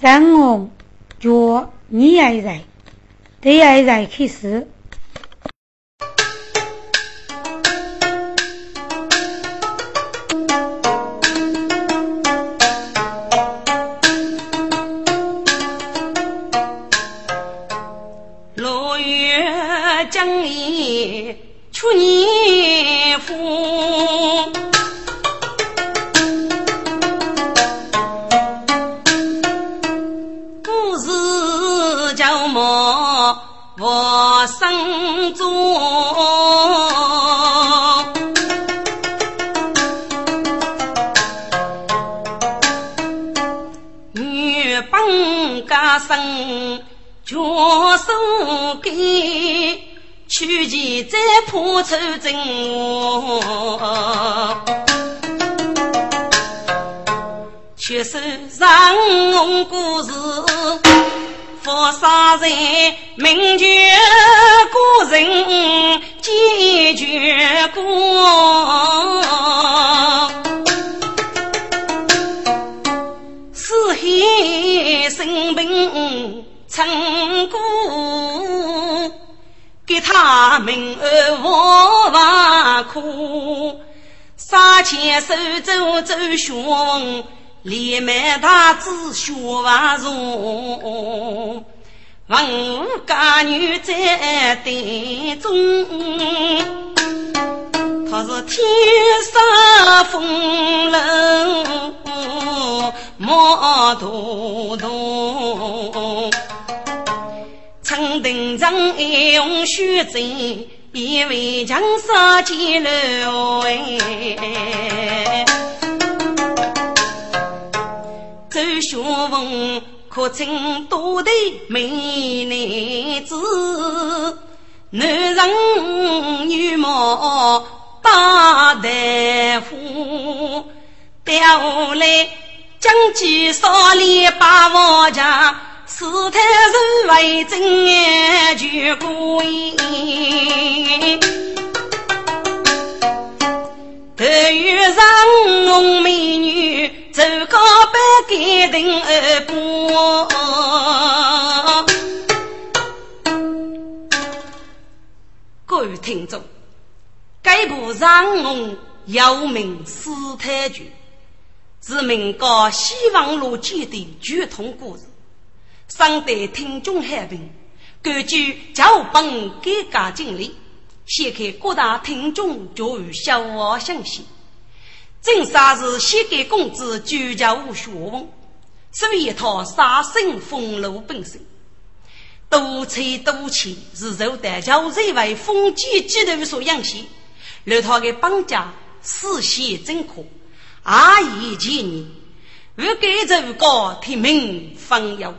三我脚你爱在，对爱在开始。子学万容，文武家女在队中，他是天生风流莫多动。陈定章爱用虚真，以为强杀奸楼哎。周学文可称多的美男子，男人女貌大大夫，调下来将计少年把王家。此太是为真就过瘾，头遇上红美女，走高半改定而过。各位听众，该部《上红有名史太君》是民国西方路记的剧通故事。上代听众海平，根据教本改革经历，掀开各大听众教育小学信息。正啥是先给公子居家无学问，是一套杀生封路本身。多财多钱是受大教认为封建制度所养起，而他的绑架实现正确，阿谀前逆，不改奏高听民方有。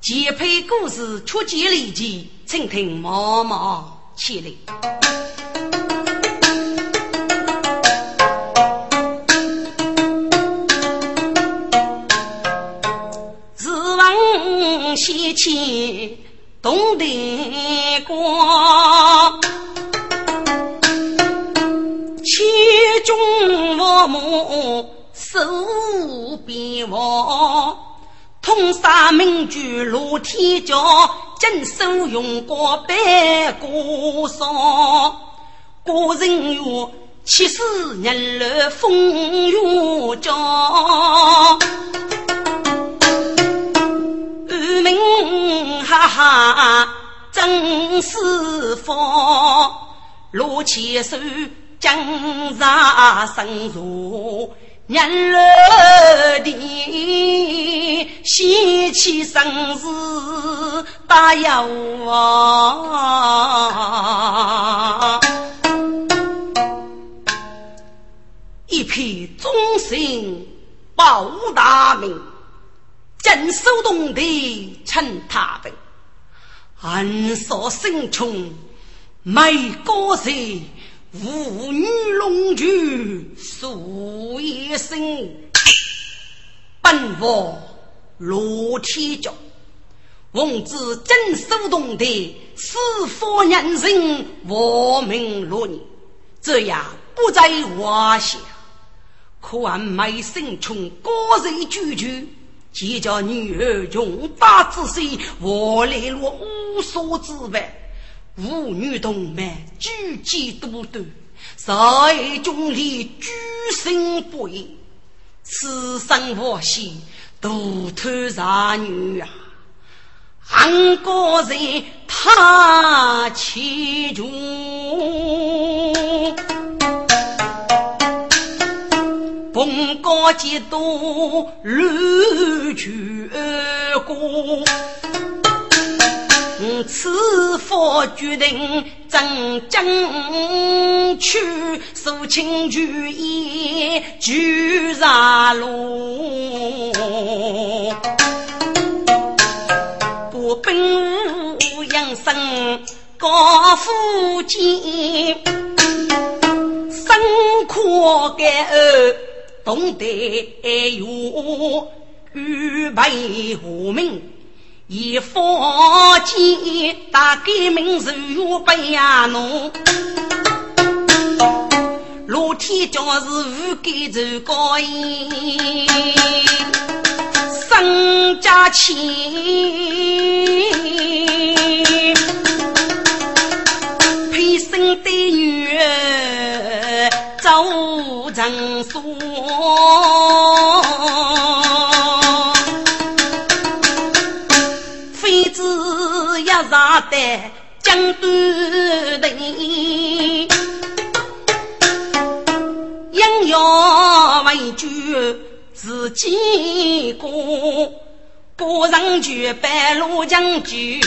结配故事出其离奇，请听毛毛起来。王西迁东帝国，千军万马守边防。通杀名举如天骄，镇守用过百国少。国人曰：七十年来风雨交。哈哈真是福，罗千手江上生如。年老的喜气生死大有啊！一片忠心报大名，镇守东的陈太平，暗杀生虫没高山。妇女龙驹数一生，本王罗天骄，奉旨镇守东的四方人人亡命落年，这样不在话下。可俺没生从高人居居，既叫女儿穷大之岁，我来了无所之外，妇女同门举荐多端，在中里居心不移，此生我心独偷杀女啊！韩国人他其中，逢高几多乱去过。此佛决定真正去，肃清举义举杀路。不本无养生高富贱，生苦干儿懂得用，预备无名。以佛剑打革命如白呀侬，露天教是无改走高音，身家钱，配生的女走成杀得江端人，应要为救自己过，不让去白路将军，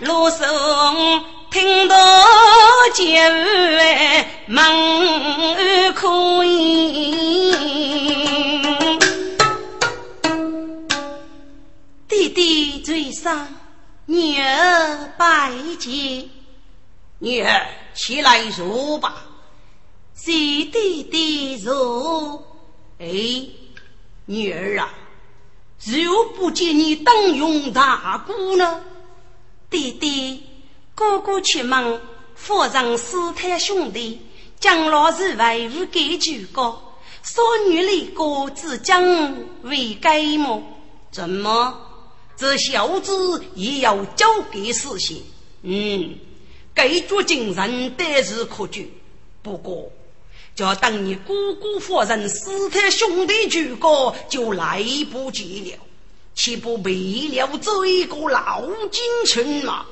路上听到叫门可以，弟弟嘴上。女儿拜见，女儿起来坐吧。谁弟弟坐？哎，女儿啊，如不见你当用大姑呢？弟弟，哥哥去问夫人师太兄弟，将老是为何给举高？少女离歌只将为该么？怎么？这小子也要交给事情，嗯，该做精神得是可举。不过，叫等你姑姑夫人死他兄弟举高，就来不及了，岂不为了这一个老金城吗？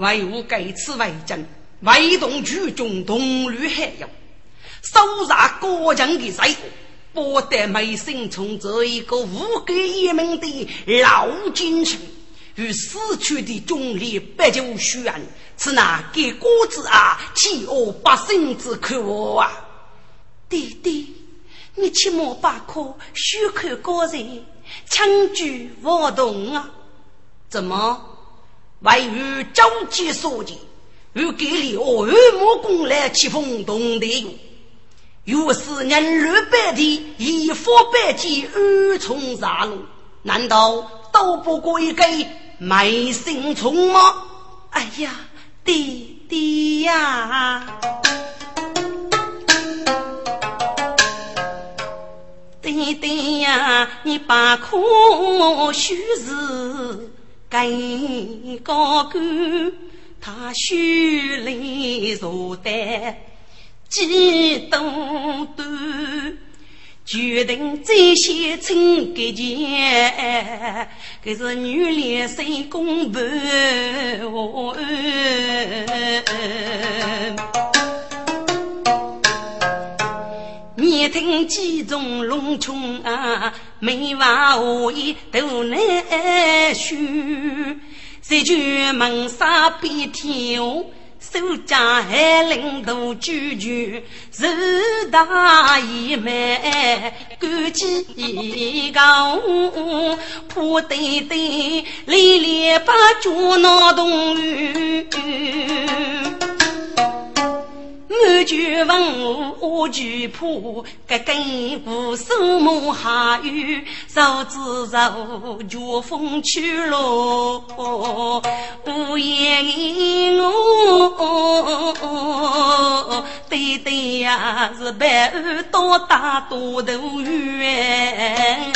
为吾该此为证，为同举中东吕海洋，搜查个人的罪？不得没心从这一个无根一命的老奸臣，与死去的忠烈不久宣，此乃给国子啊，欺恶百姓之可恶啊！弟弟，你切莫把可虚口高人，轻举妄动啊！怎么？为与周吉所见，与给你我二莫功来欺风动地哟！若是人六百的以佛百计二重杀戮，难道都不过一个昧心虫吗？哎呀，弟弟呀，弟弟呀，你把苦须是给高官，他须来坐担。几多端，决定再先称给钱，可是女脸谁公婆？你听几种龙穷啊，没话何以都难说，这句门杀别跳。守家还领导举举，是大义门，干几高，破堆堆，连连把脚闹动。满卷文我惧怕，个根部树木还有手指手，脚风去了，无言我，对对呀，是白儿多大多头圆。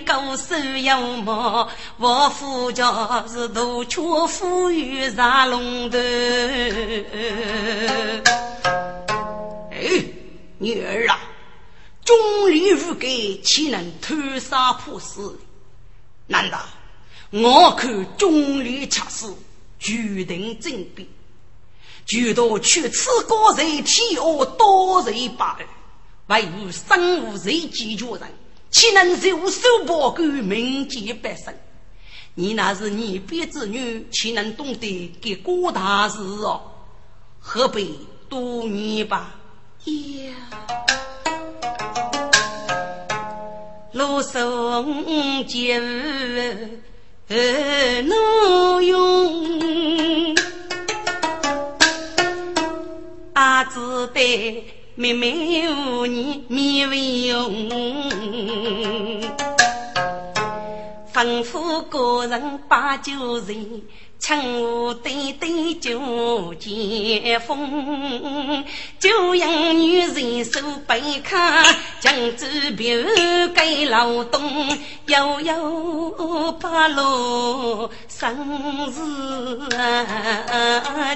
高手有毛，我夫家是大缺富裕杀龙头。哎，女儿啊，忠立如盖，岂能偷杀破死？难道我看忠立恰死，决定争辩，就到去此高人天下多人罢了。唯有生无罪解决人，岂能袖手旁观，民间百姓？你那是你辈子女，岂能懂得给国大事哦？何必多念吧？呀，罗生节怒用，阿子得。妹妹无你面为红，吩咐个人把酒人，趁我对对酒见风，就让女人手背卡，将纸表给劳动，悠悠把路生日啊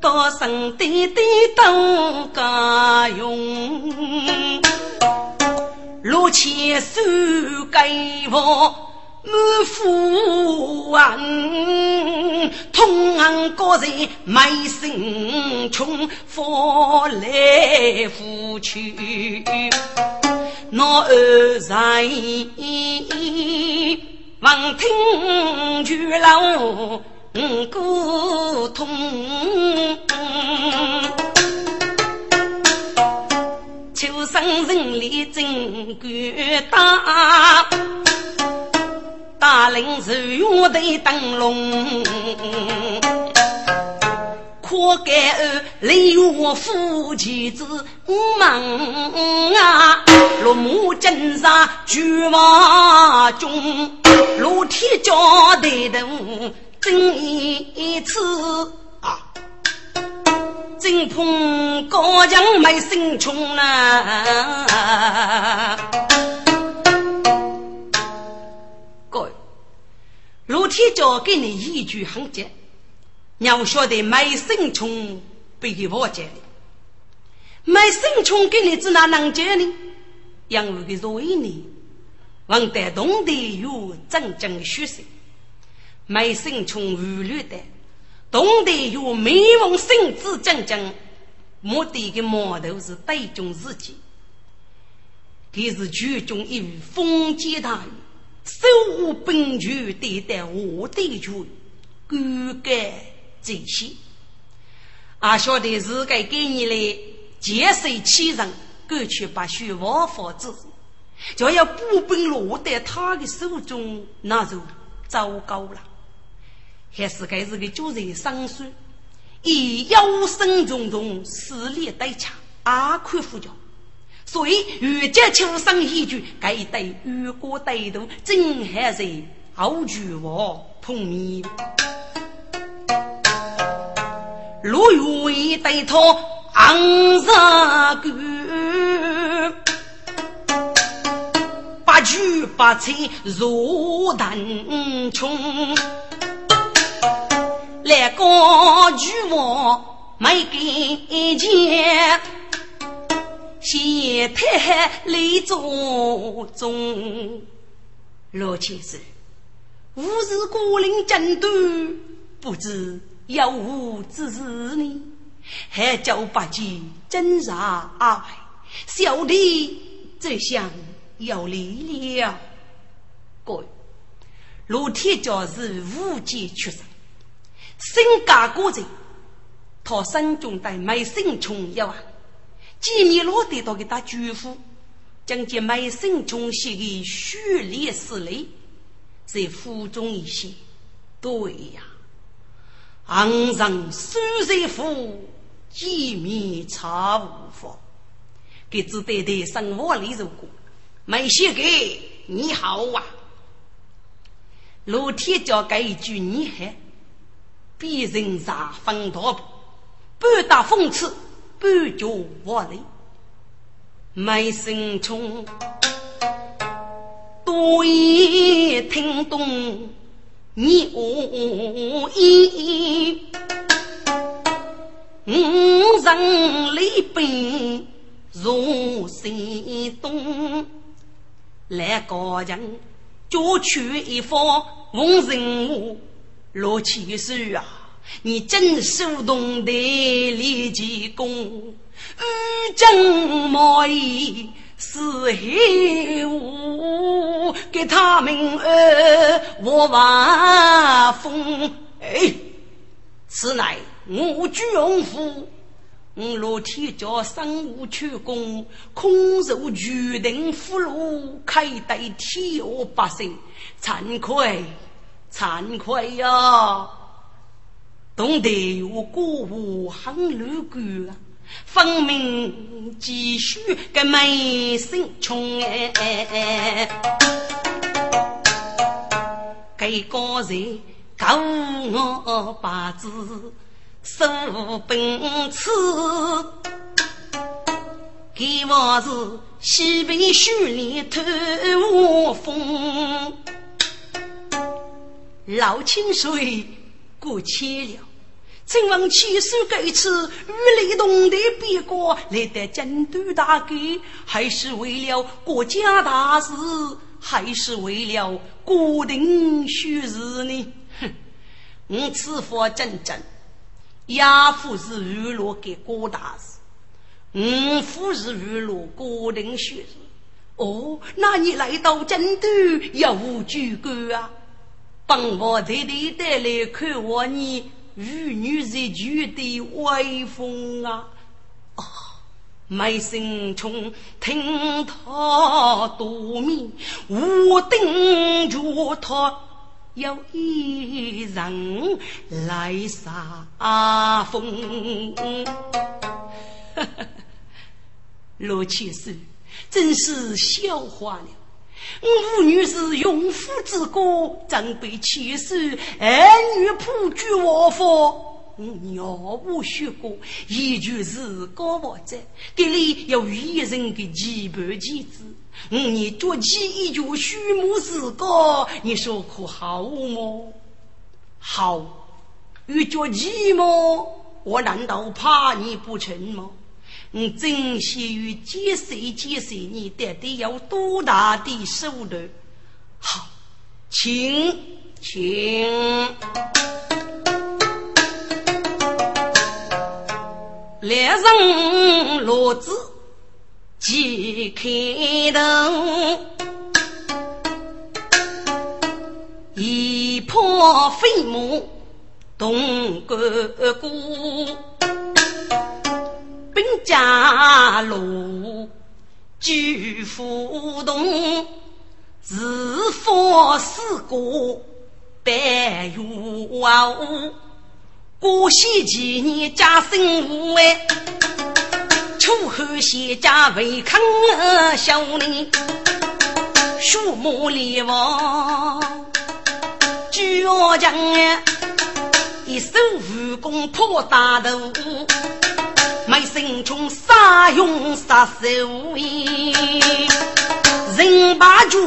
多生弟弟都家用，六千手给我满腹万，同行各人卖身穷，福来福去，那二在望听巨老。古通，秋生人力真够大，大林是月的灯笼，可盖儿雷我夫妻子忙啊，落马金沙巨马中，落铁脚的头。真一次啊，真碰高墙没生穷啊！各位，陆天教给你一句很简，要晓得没生穷被给我讲的，没生穷给你只哪能讲呢？因为个所以呢，王得懂得有正的学识。没生从无虑的，懂得有美梦生子正正，目的的矛头是对准自己，他是举中一位封建大人，手握兵权，对待我的权，敢干这些。俺晓得是该给你来劫色欺人，过去把血王法子，就要步兵落在他的手中，那就糟糕了。还是该是个主人上书，以腰身重重，势力带强，阿宽副教，所以越界求生一句，该对越过歹徒，真还是好举我碰面。路遇对头昂上个，八举八策如弹冲。来高举我没给钱，先太来做中。罗先生，吾是孤零战斗，不知有无之事呢？还叫八戒侦查阿外，小弟这厢要来了。各位，罗天教是无界出身。身家过人，他身中带没生穷一万，几年落得到给他舅父，将这美声中写的血泪史泪，在腹中一写。对呀，昂上苏在府，见面差无妨。给只对对生活里如果没写给你好啊。老天教给一句你好，别人啥分多不？半打讽刺，半叫话雷。没心冲，多言听懂你恶意，五人里边如山东，来个人就取一方红人物落起手啊！你真手动的立奇功。欲将毛衣是黑雾，给他们儿我万风。哎，此乃我居荣府，我罗天叫生物出宫，空受决定俘虏，开对天下百姓，惭愧惭愧呀！懂得我过户很乐观啊。分明继续个美声穷哎，给个人告我八字手本刺，给我是西北雪里透我风，老清水过千了。请问七叔这次与雷动的别国来得京都大计，还是为了国家大事，还是为了国定虚实呢？哼，我此番真正，亚夫是娱乐给国大事，我夫是娱乐国定虚实。哦，那你来到京都有无举官啊？帮我弟弟带来看我你。玉女在绝的威风啊！啊，梅心冲听他多面，我等着他有一人来杀风。罗七叔真是笑话了。五女是勇夫之歌，正被气死；儿女普举我佛。我鸟无学过，一句是高王者，这里有一人的基本机制。我你捉起一句虚母之歌，你说可好么？好，欲捉鸡吗？我难道怕你不成吗？你珍惜于几岁几岁，你到底有多大的手段？好，请请，两人骡子即开头，一破飞马动哥哥。兵家路，举斧动，自佛四过百月无。过西几年家生无哎，秋后谢家为康小人，树木连王举我将哎，一手武功破大头。没心中杀勇杀手意，人把主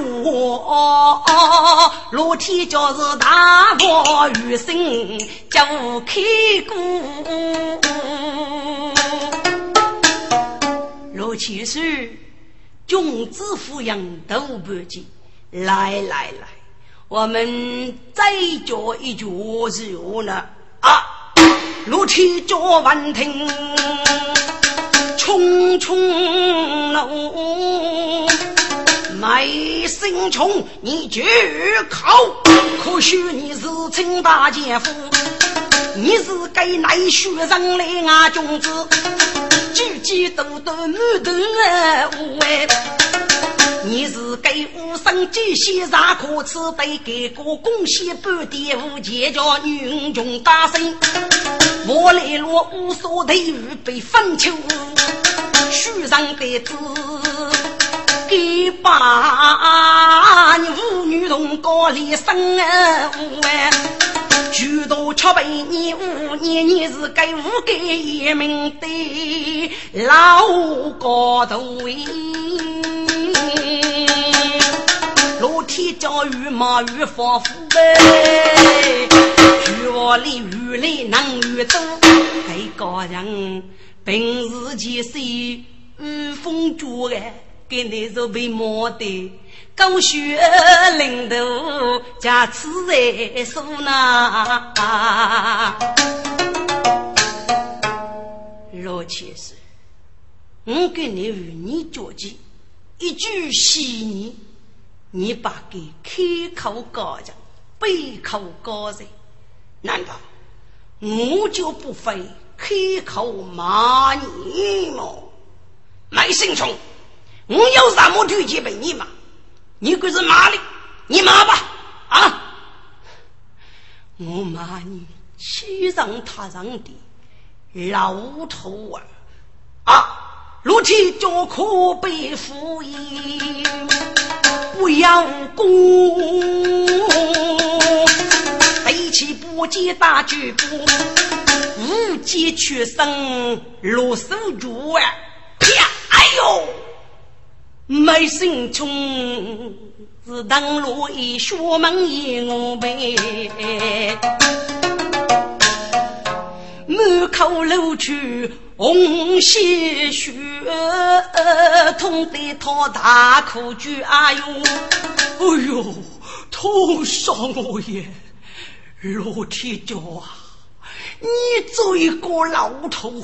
老天教是大佛余生就开过。罗七叔，君子抚养都不尽，来来来，我们再教一教是何呢？啊！怒气叫万听，匆匆怒，卖心冲你绝口，可许你是清大姐夫，你是给奈血人来俺君子，举举多多满头乌哎。你是给武生继续啥可耻？得给个贡献半点无钱叫女穷大生。我来落无所头被分秋，书上的字给把你妇女同高里生啊！许多七百年五年，你是该五该一名的老高头喂。老天教育马与防腐呗，学里雨里能遇多，给个人平时几岁遇风住哎，给你是被磨的。高学领头，家此在手呢。老先生，我跟你与你交际，一句戏言，你把给开口高人，背口高人，难道我就不会开口骂你吗？没心穷，我有什么推荐给你吗？你可是骂你，你骂吧啊！我骂你欺上他上的老头儿啊！如今叫可悲负义，不要功，背起不接大举步，无计取胜落手镯啊！呀，哎呦！没心穷，是当路一学门一我背，满口流出红鲜血，痛得他大哭叫哎呦，哎呦，痛伤我也！老天教啊，你做一个老头。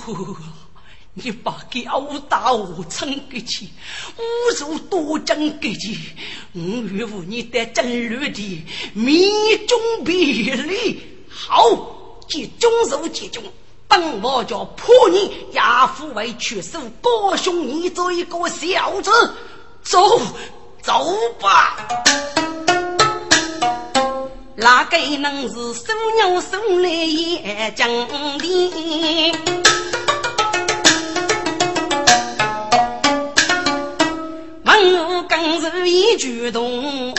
你把给殴打我撑给去，侮辱多争给去，我岳父你得真律的命中别离，好集中手集中，本王叫破你亚父为屈手，高兄你做一个小子，走走吧，哪个能是手鸟手来也讲的？更是一举动，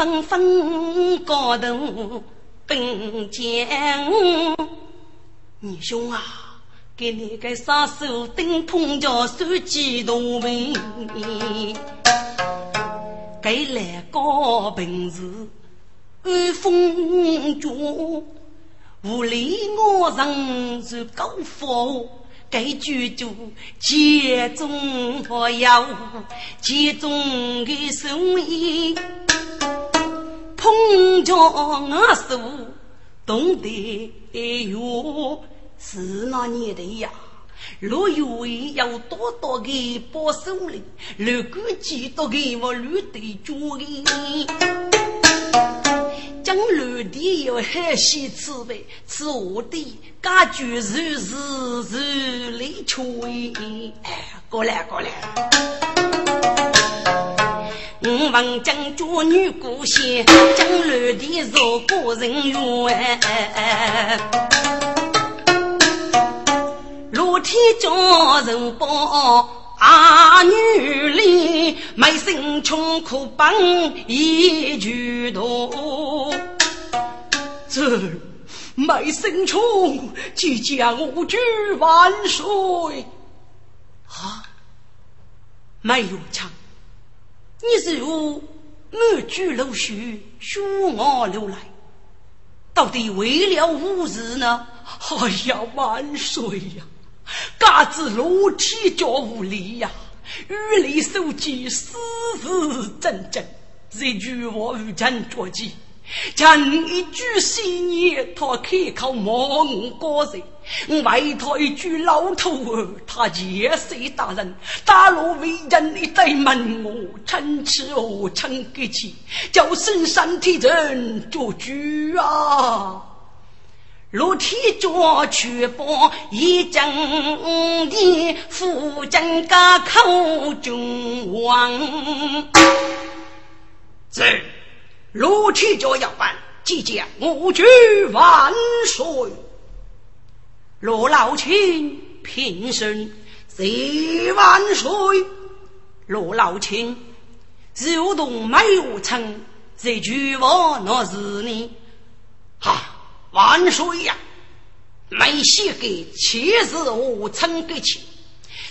纷纷高头并肩。你兄啊，给你个杀手顶碰着手机动兵，给来个本事安风烛，无理我人是高富。该居住集中和要集中的生意，碰着我手懂得哟，是那年的呀。若有要多多的保守哩，如果几多的我绿的主意。将绿地有海西吃呗，吃我的家具是是是里吹。哎，过来过来，我问将军女姑仙，将绿地做个人缘。露天叫人帮。啊，女里没心穷苦帮一句多，这没心穷即将我举万岁啊！没有枪，你是如满举楼须，血我流来，到底为了何事呢？哎呀，万岁呀！嘎子裸体叫无力呀，雨里手机死死真真，这句话与真着急。讲一句新言，他开口骂我高人；我外头一句老头儿，他结谁大人？大路为人一对问我，趁吃我趁给起，叫声山体人做主啊！裸体脚去帮一阵的夫君家口中王。这裸体脚要办，即将我举万岁。罗老卿平身，谢万岁。罗老卿，如同没有称，这句话那是你哈。万岁呀！没写给妻子我称给起，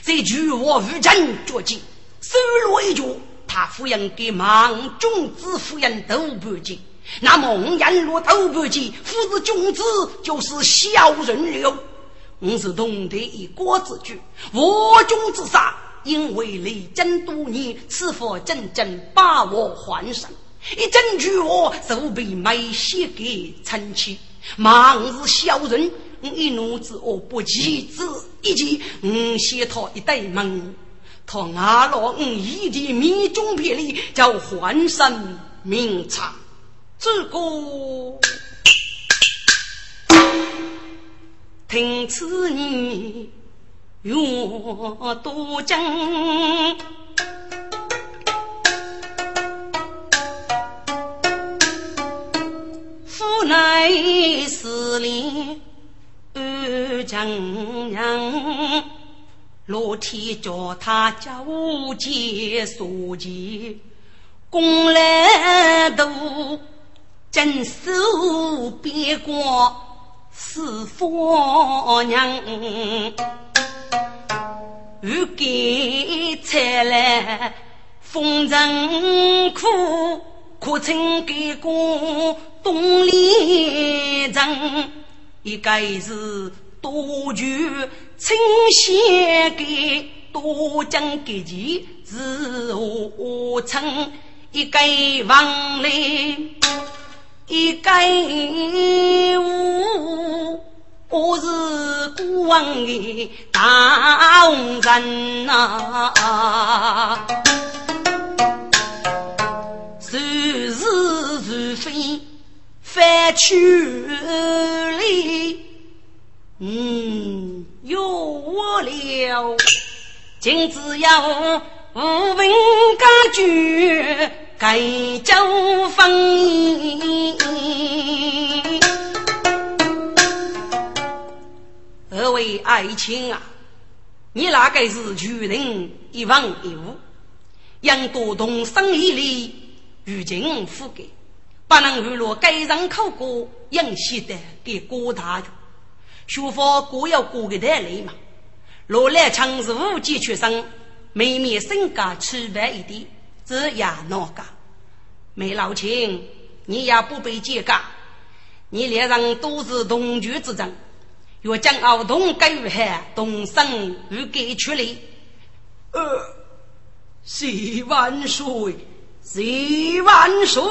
这句话无真绝迹，收落一句，他夫人给莽种子夫人都不记。那孟延禄都不记，夫子君子就是小人了。我是懂得一国之主，我君之杀，因为历经多年，此佛真正把我换上，一整句话就被没写给臣妻。忙是小人，一怒之恶不及之一计，我先他一对门，他阿罗我一的命中别离，叫换身名茶。这个听此言，愿多讲。乃是令二丈娘，老天叫他家无节所见，功来度，镇守边关是夫娘，欲给财来风尘苦，可曾给过？东篱城，一个是多聚清闲给多将给钱是何成？一个房里一个屋，我是孤王的大红人呐，是翻去里，嗯，有我了。今只要无文家具，盖酒分。二位爱卿啊，你那个是举人一房一屋，杨多同生意里，如今覆盖。不能娱乐该人口过，应写的给郭大人。学佛各有各的道理嘛。罗兰强是五级出身，妹妹身家区别一点，这也难讲。梅老亲，你也不被揭噶，你两人都是同居之人，若将儿童给予害，同生与给出来。呃，谢万岁，谢万岁。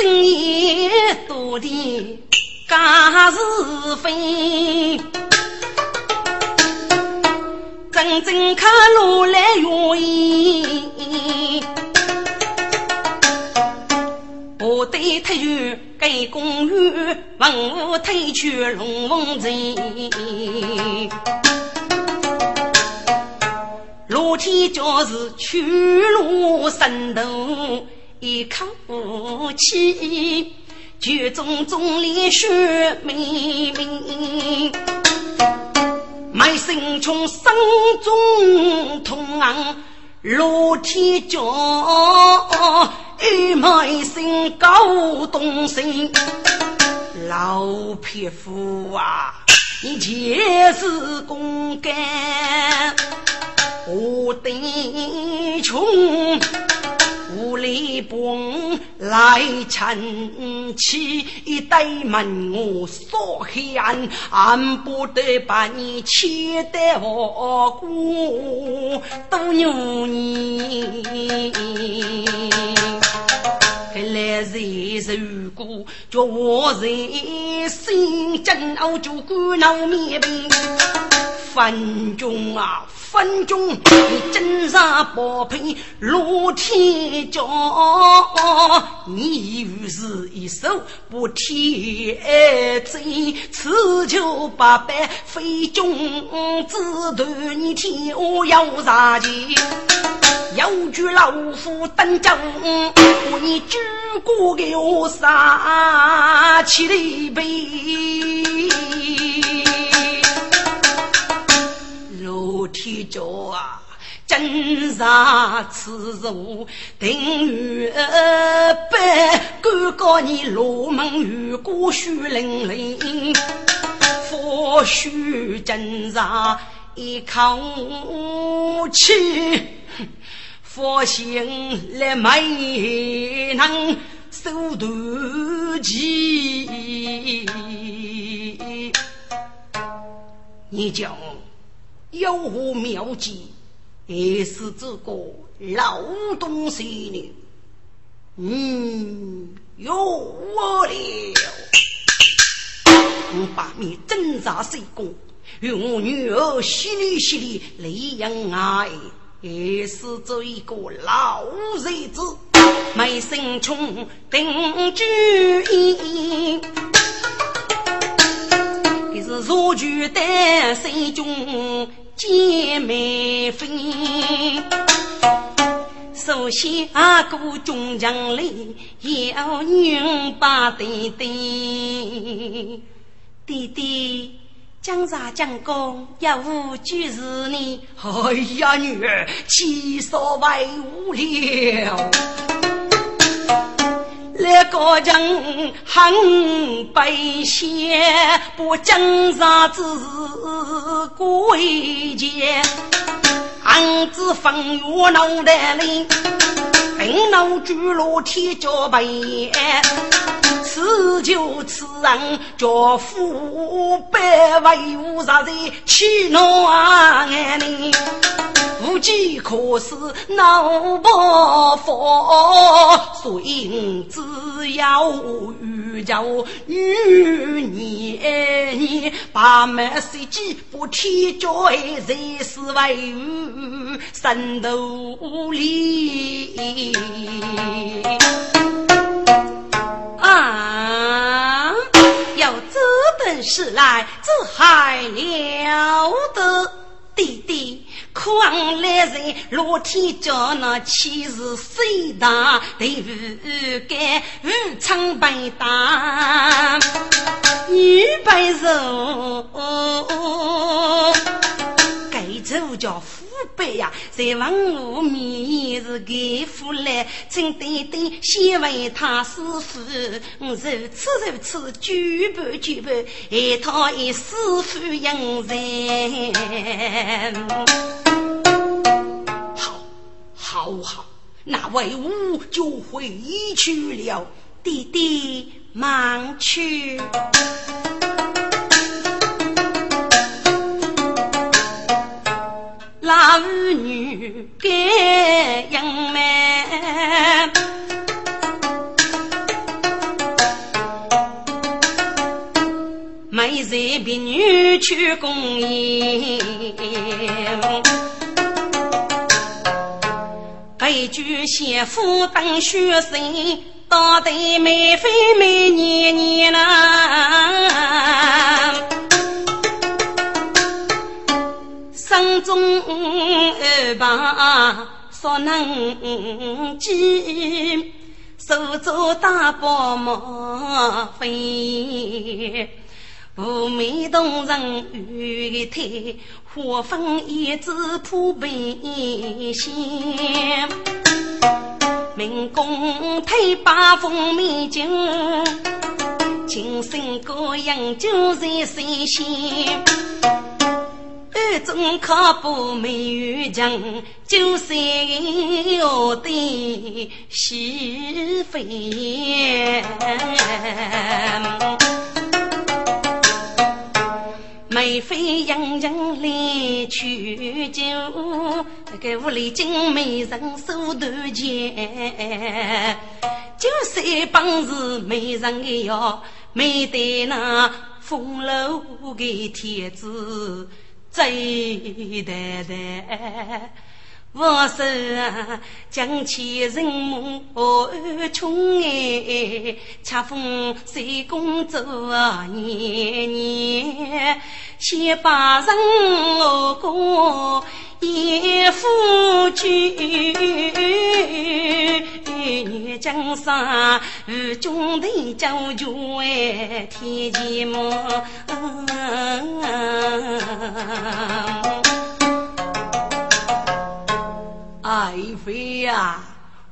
深夜多的假是非，真正看路来愿意，部队退去给公园，文武退去龙凤镇，露天就是去路神头。一口气，举中中连续命名，卖身从生中痛昂，落天脚，一卖身搞东心，老匹夫啊，你前世公干，我弟穷。无力帮来撑起一对门，我所黑暗，俺不得把你切得我过多牛年。看来人如果叫我人心煎熬，就苦恼面病。分钟啊，分钟！你真上宝佩落天骄，你又是一手不天真，此求八百非君子，断你天下要杀气。有句老夫登正，我你举过给我杀起来呗。老天教啊，真上此如定于百，敢告你罗门与过血淋淋，佛须真上一口气。佛心来没能收断气，你讲有何妙计？还是这个老东西呢？嗯，有我了。我把你挣扎成功，与我女儿洗里洗里泪养爱。也是做一个老日子，没生穷定居意，也是若举单身中姐妹分。首先阿哥中将来，要女把弟弟，弟弟。江茶江公要无居士呢？哎呀，女儿，其所为无了。那个人很悲切，不江茶之贵贱，暗自风月脑袋里，愤怒坠落天脚背。此求此人，叫父百为无杀人，气难安无计可施闹不佛，所以只要遇着女年，把门设计不天教，才是为吾生徒里。啊！有这等事来，这还了得！弟弟，况来人老天叫那气势虽大，对不敢无常白打，女白肉。这叫父辈呀，在问我面是给父来，请爹爹先问他师傅，如此如此，举办举办，一套一师傅应人。好，好好，那为吾就回去了，弟弟忙去。那妇女该养满，没在别女去公宴，白居先夫当学生，当得美妃美年年呐。生中二旁所能见，手着大宝莫非，妩媚动人玉腿，花粉胭脂扑鼻香，明宫推八凤美酒，情深高扬就在心心。二中考不没有强，九三我的媳妇。美妃迎人来取酒，那个屋里精美人手端钱，就算本事没人要，没得那风流的帖子。最淡淡。我是将千人母穷哎，恰逢谁公做年年，先把人过一夫君，女江山与君的交绝天机么？爱妃呀，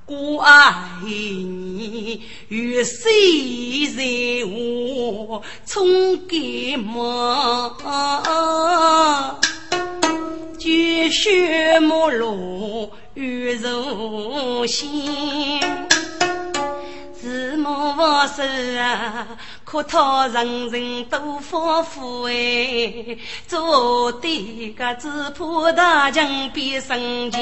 我爱你，与谁在我从给么？绝学莫落与如心。我是啊，可讨人人都丰富哎，做的个只怕大将变神将。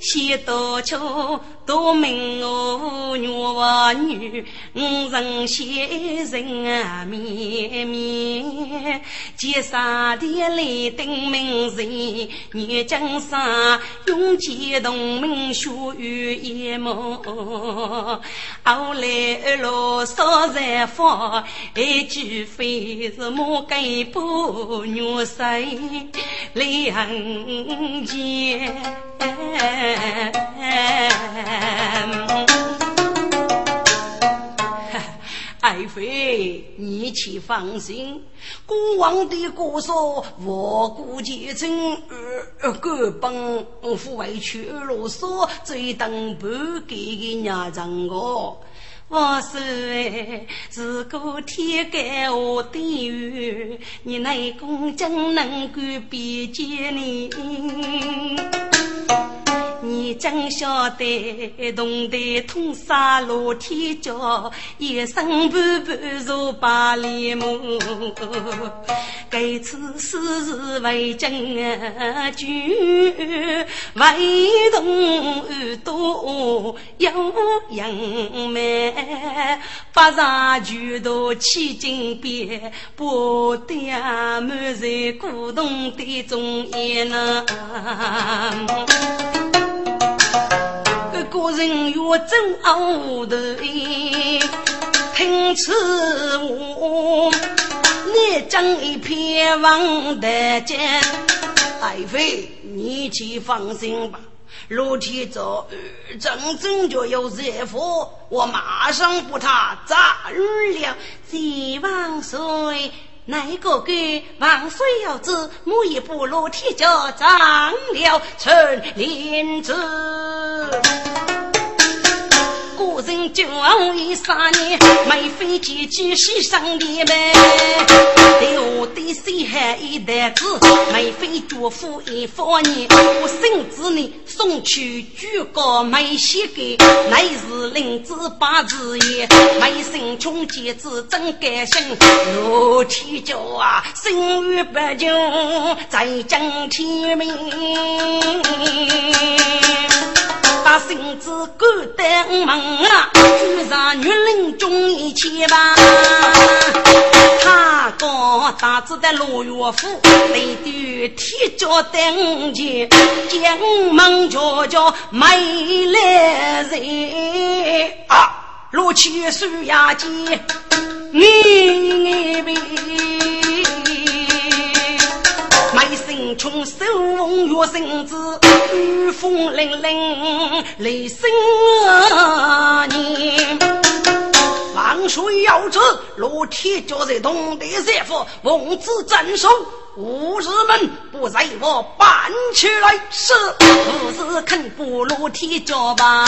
先多求多命我女娃女，五人先人啊绵绵，结杀的来登名人，女江山永结同门血雨一梦。后来二老少在房，一句非是莫给不女婿两间。爱妃，你且放心，孤王的国说，我国结成二个帮，府外去啰嗦，最等不给的伢长我。我说，如果天干下地狱，你内功怎能够比肩你？你真晓得，同台通杀罗天骄，一生半半如百里母。该次事是为君为同耳朵有人美，八十举头千金变，不得满在古董的中间呢。个人越争后头，听此话，你将一片王大江。爱妃，你去放心吧，罗天早真正就有热火，我马上把他斩了。谢万岁。那个给王孙要子，母一步落铁脚长了春林子。古人九一三年，梅妃结娶西上的门，留的谁还一代子？梅妃祝福一方年，我孙子呢送去举高梅仙给，乃是领子八字爷，梅生穷结子真甘心，老天教啊，生于北京再将天命。把孙子赶登门啊，遇上女人中一千吧。他刚大子的罗岳府，来对天脚登前，将门悄悄没来人。啊，罗七手呀尖，你别。穷手风月身子，雨风凛凛雷声啊！你。王水要子，罗铁脚在东地热府，奉旨镇守。吾日们不在我搬起来，是不是肯不落铁脚吧？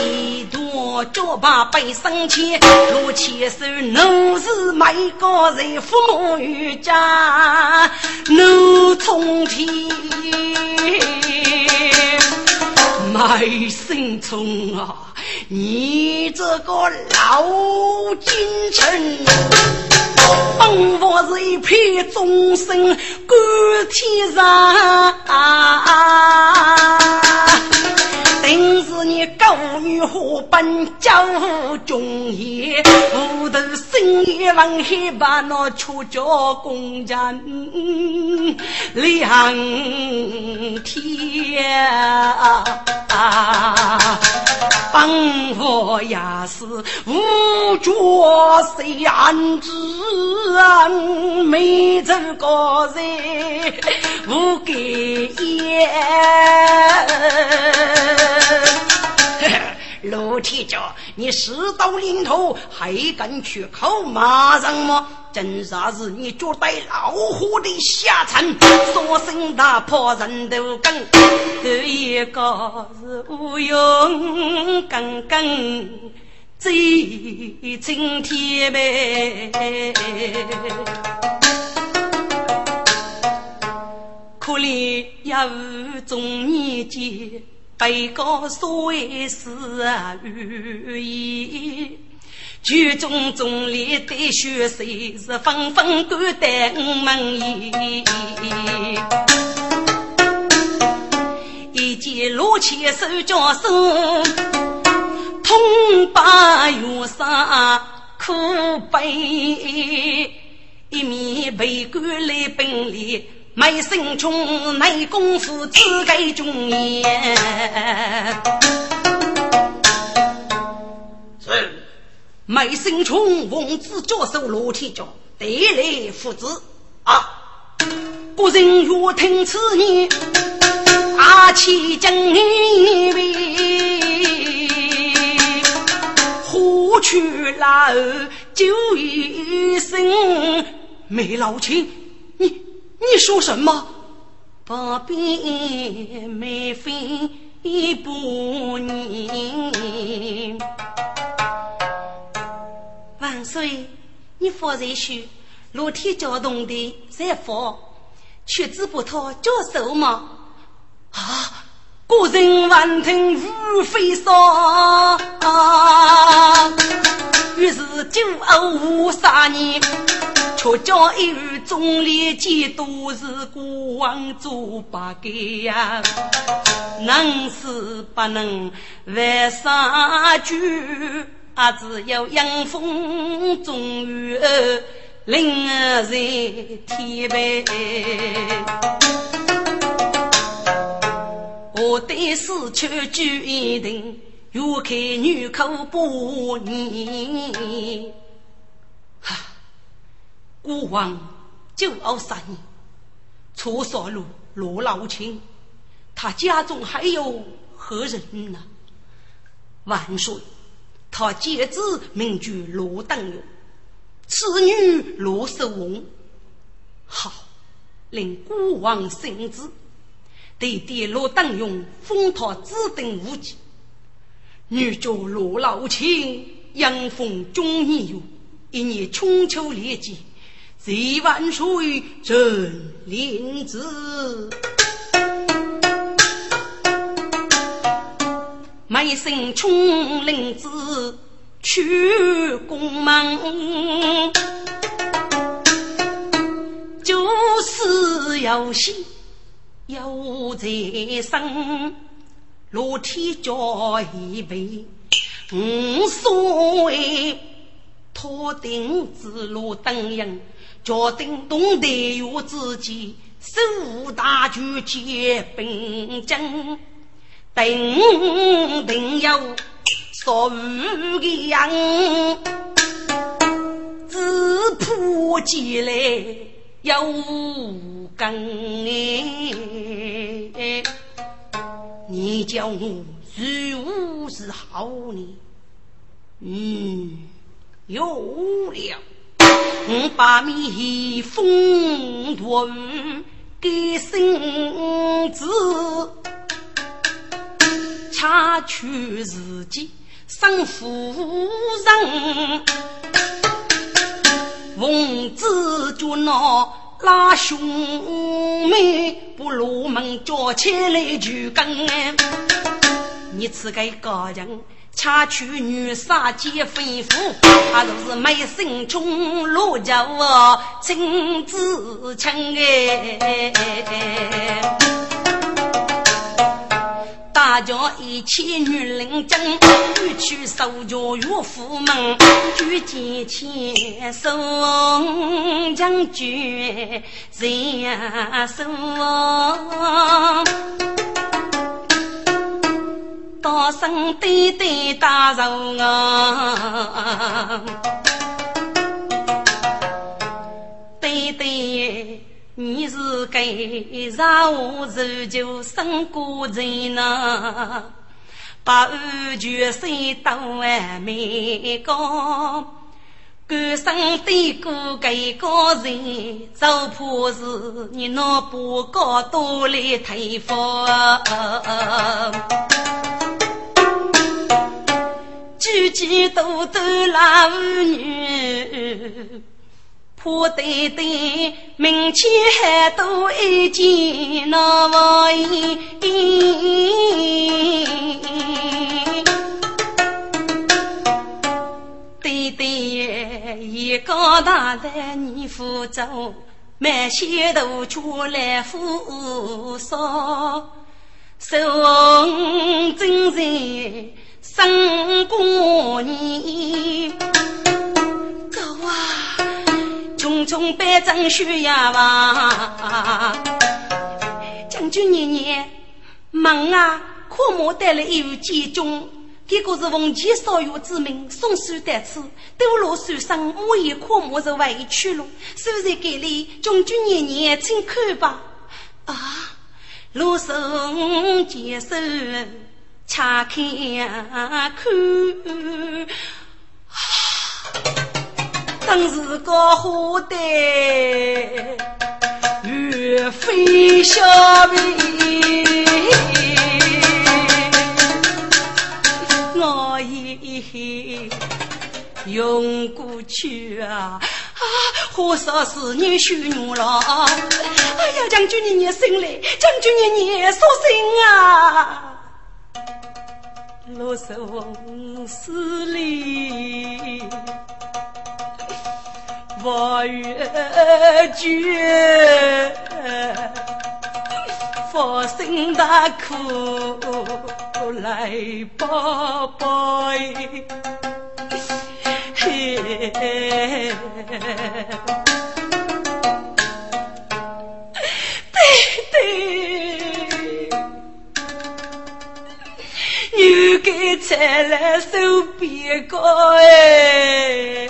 一跺脚把背生气，落起手怒是每个人父母与家怒冲天，卖生虫啊！你这个老奸臣，本我是一片众生归天上，女虎奔江湖中野，无头深夜望海把那出家公人两天，本我也是无脚谁安知没走高人无改言。陆铁家，你事到临头还敢去口骂人吗？真啥是你脚带老虎的下场，说声大破人都梗，这一个是无用刚刚最晴天呗。可怜呀，中年间。被告所谓是无意，剧中中里的血色是纷纷敢待我们意。一见罗切手脚手，痛把月杀苦悲，一面被赶来本里。没生穷，没功夫，只给中言。是，没生穷，奉旨教授罗天教，带来父子啊！国人若听此言，阿气将一位，呼去老救一生，没老亲你。说什么？不必没分不宁。万岁，你方才说露天教动的在佛，却知不他教授吗？啊！古人闻听如飞沙，于是九二五三年。却叫一日总理监督是孤王做八改呀，能是不能万杀句，啊只有迎风终于灵儿在天边。我对死却举一定，越看女口不念。孤王九二三年，出杀了罗老卿，他家中还有何人呢？万岁，他姐子名居罗登勇，次女罗守翁。好，令孤王圣旨，对弟罗登勇封他指定无忌，女主罗老卿阳奉中年勇，一年春秋列季。十万岁，朕领旨。每声冲领子，去宫门。就是有心有财生，罗天教一辈无所谓，托顶子路登阳。决定东得有自己，守大局接兵将，定定有所有的样，自破起来有根哎，你叫我如何是好呢？嗯，有了。我把蜜蜂托给孙子，恰取自己生夫人。奉旨就那拉兄妹不入门，叫起来就跟。你此个高人。恰娶女杀姐吩咐，他都是没心中落脚我亲自亲哎。大家一起女领巾，举去手脚岳父门，举剑牵送将军人送。大声对对大人啊，对对，你是给让我日久生过人呐，把安全线都还没搞，赶上的过给个人，就怕是你那不高多来推翻。举几多多老女，怕对对明天还多一件那外衣。对对一个大人你扶走，满些都出来扶手，手真人。生过年，走啊！匆匆百丈雪呀哇！将军爷爷，忙啊！阔马带来一员剑中，这个是奉前少爷之命送书得此，斗罗山上我也阔马是委屈了，虽然给力，将军爷爷请看吧。啊！罗生接手。查看看，当时高花的岳飞小兵，我已用过去啊！啊，何少是你羞辱了？哎呀，将军你你醒来，将军你你说醒啊！落在往事里，望月绝，放心大苦来报报。嘿。又给菜来手边高哎，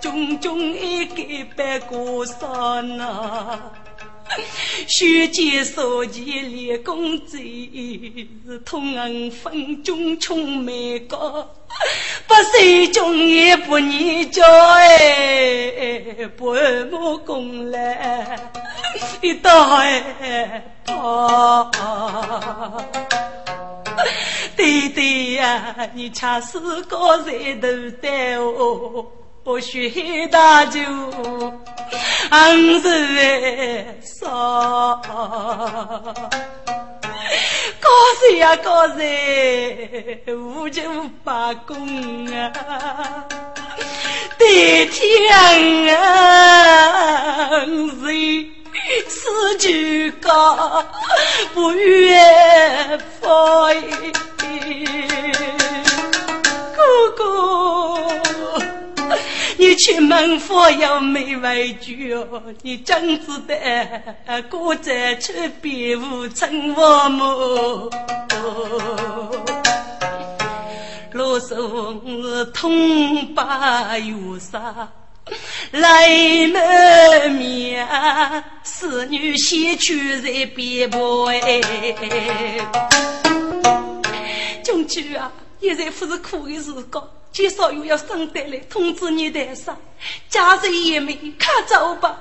炯炯一个白过山呐，血溅少前练功子，是痛恩分中穷美高，不谁中也不念教哎，不莫功来一道哎跑。弟弟呀，你恰是高人头戴哦，我学大酒，昂首哎少。高人呀高人，无就罢工啊，代天啊，谁？四句高不愿放，哥哥，你去门佛要没畏惧哦，你真值得过在去别无成王母。老孙是痛把忧伤。来门面，侍女先去在边哎。将军啊，现在不是苦的时光，介绍又要上得来通知你台上，家人也没看走吧。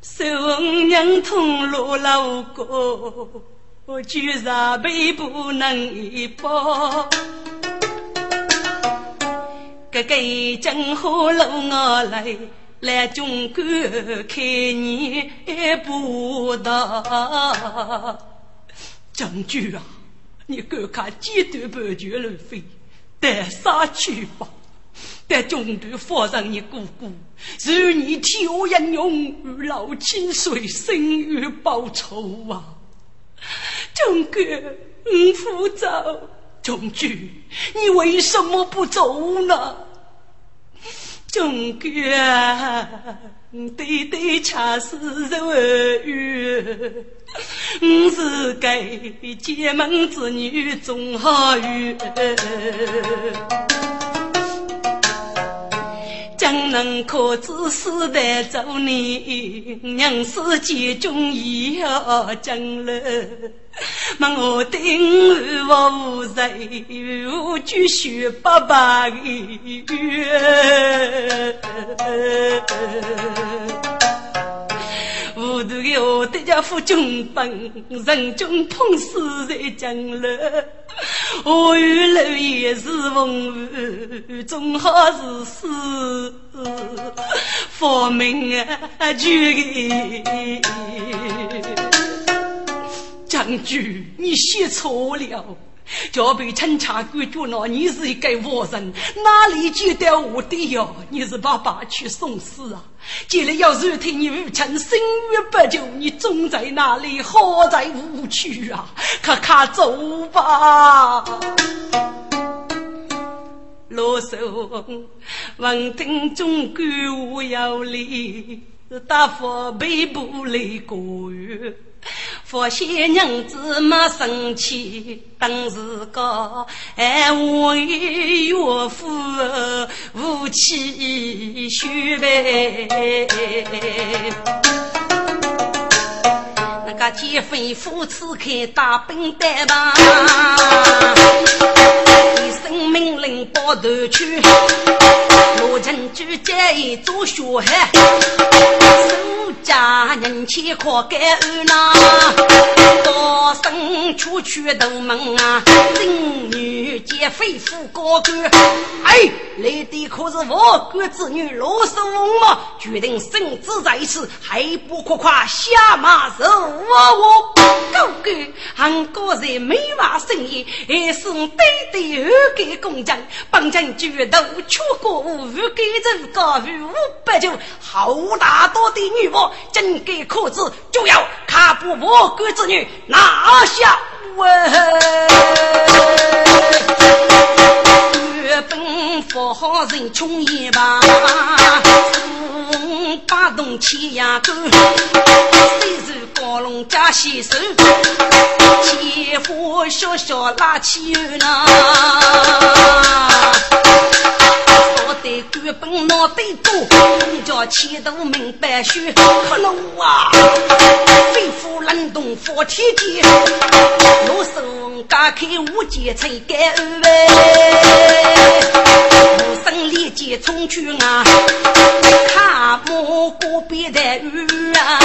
孙娘痛落了我居然被不能一抱。哥哥正好路我来，来中国看你不到。将军啊，你看看几段半绝路飞，带杀去吧。带中途放上你姑姑，如你天下英勇，老清水，生于报仇啊！忠哥，你不走。将军，你为什么不走呢？忠哥，对对恰是人语，我是给结门之女，终好运。江南可知世代做你，娘是结中也要将来。问我定我无罪，无惧血白白的冤。糊涂的我得家父军本，人中碰死在江了。我与老爷是风雨，总好是死，佛命啊，绝将军，你写错了。叫被陈察官捉拿，你是一个活人，哪里记得我的哟？你是爸爸去送死啊！既然要是听你父亲生于不久，你终在哪里？好在无趣啊！快快走吧。罗寿王听中官无有理，大佛背部来过月。佛仙娘子没生气，当时个哎，我与岳父无气虚呗。那个劫匪夫此开大兵单吧，一声命令报头去，罗成举剑一座血海。家人气可感恩呐，高声出去都门啊，正女见飞夫高官，哎，来的可是我国之女罗素翁嘛，决定生子在此，还不快快下马受我。高官，韩国人没话生意，还是对对二给工匠，帮将举头出国。无给人高于五百九，好大多的女王。真给可子就要看不我国之女拿下喂！月本佛好人穷一把，八洞七牙沟，虽是高龙加西手，千夫小小拉起呢。得官本脑袋多，人家前途明白须。可怒啊！飞虎冷冻佛天剑，罗生家开无剑才敢喂。无声连接冲去啊，看莫过边的雨啊！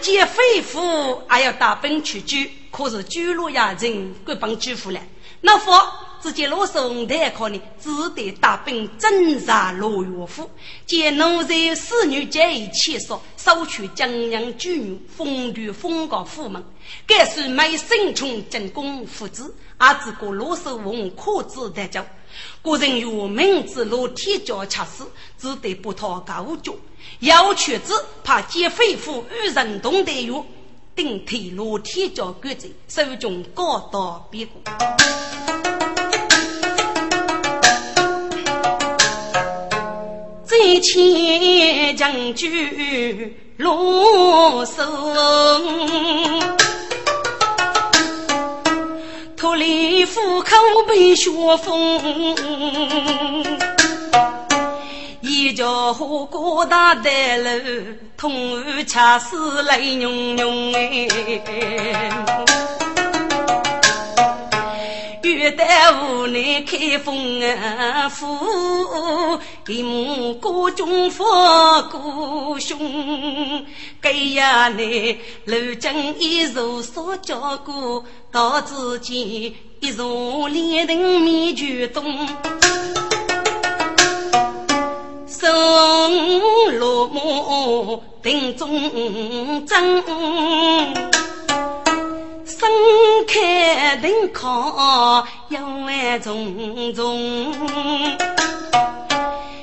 见飞虎还要大奔去救，可是救路压人，官帮救回来。那佛。只见罗松台考呢，只得大兵镇杀罗岳府，见奴才侍女皆已起诉，收取江洋巨女，封于封高府门。该是每生穷进宫父子，阿只过罗寿翁可知得救。古人有明知罗天骄恰死，只得不讨高脚。要却子怕劫匪夫与人同得用，顶替罗天骄官职，手中高刀别过。再见将军罗松，脱离虎口被雪封，一脚过大台楼，痛儿恰似泪涌涌哎。月旦无奈开封府，一幕歌中佛歌兄，给呀内楼江一如所教过，到至今一如连人面具东，送落幕定中争。分开灯靠，幽暗重重，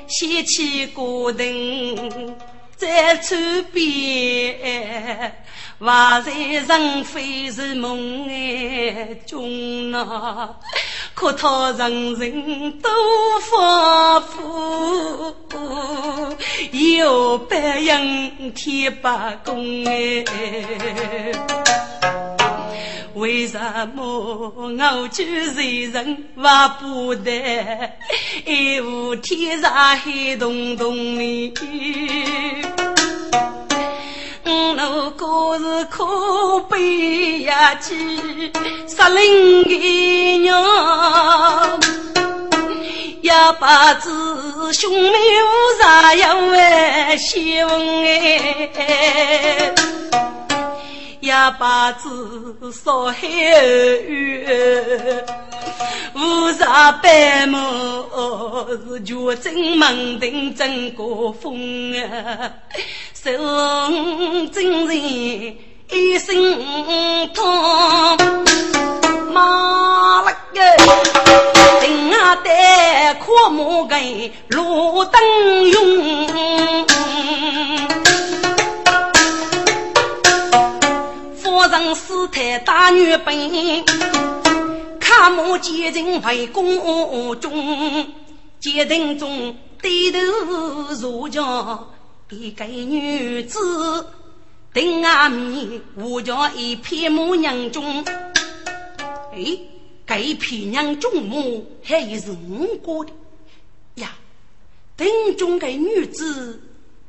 掀起孤灯在窗边，话在人非是梦哎中啊，可他人人都发福，有白人天八公哎。为什么我就人人挖不得？一无天上黑洞洞里。我个是可悲呀，几杀灵的娘，也不知兄妹无啥样为希望哎。也把子少海儿，无啥白毛是绝真门定真过风啊，受真人一心痛，妈了个，定啊得阔木根路灯用。人死太大女兵，看母奸人为公中，奸人中低头入家，一个女子顶阿面，我家一片母娘中。哎，这片娘中母还是我过的呀？顶中个女子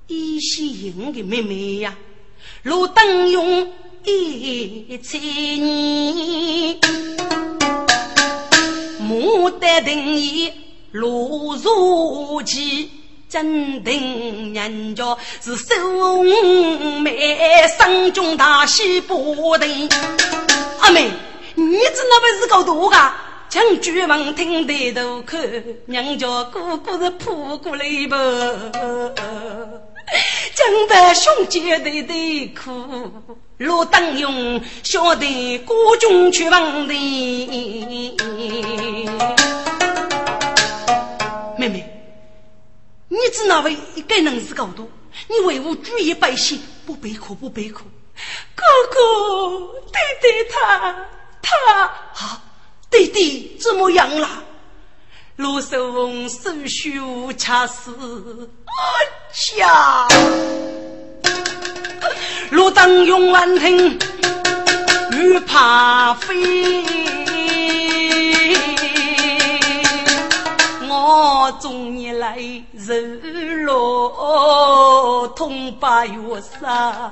依稀我的妹妹呀，如灯用。一千年，牡丹定义落如棋，真定人家是收妹生中大喜不定。阿妹，你子那不是搞多噶？将举望听得都看，娘家哥哥是扑过来不？江北兄姐对对苦，罗当勇晓得孤军去亡的。妹妹，你知哪位该能是高度？你为我举一百姓，不悲苦不悲苦。哥哥，弟弟他他好，弟弟怎么样了？罗寿翁手续恰似啊家，罗当勇闻听欲怕飞，我终日来日落痛把月杀，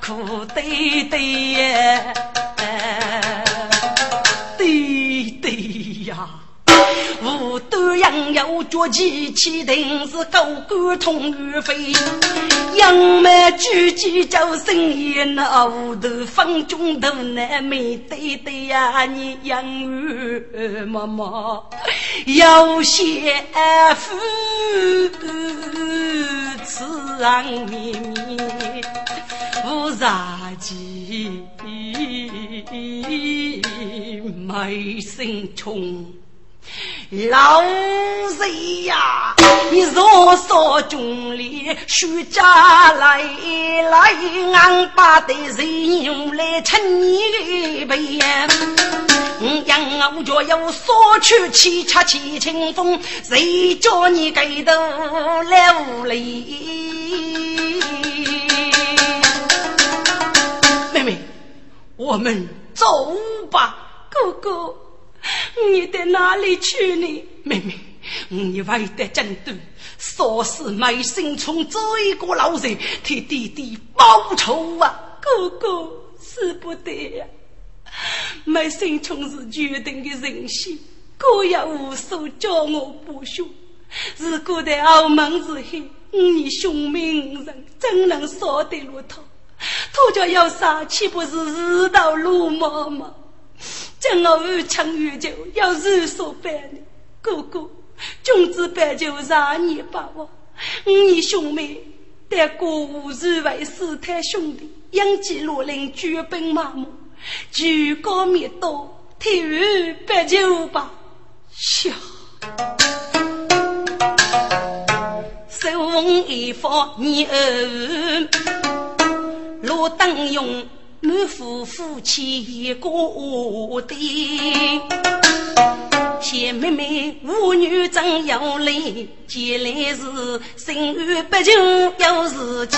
苦对对呀，无端杨有脚气，气定是高官通于飞。杨梅举起叫声言，那无头方中头难面对对呀，你杨玉妈妈有些夫此人绵绵无杀气，没心冲。老贼呀，你若说军里徐家来来，俺把的人用来趁你的背。杨傲家要索取七七七清风，谁叫你给的来无理？妹妹，我们走吧，哥哥。你到哪里去呢，妹妹？你为得真多，说是卖心从这一个老人替弟弟报仇啊！哥哥舍不得呀，卖心从是决定的人心，哥也无数叫我不休。如果在澳门之后，你兄妹五人怎能少得了他？他家要杀，岂不是自投罗网吗？将我越抢越久，要如所办呢？哥哥，君子办酒让你把握。你兄妹待国无日为师太兄弟，养起罗林举兵马目，举高灭刀，体育办酒吧。笑，手一放，你儿。罗登用。满腹夫妻一个的，前妹妹舞女真有理，前来是心安不情有自己。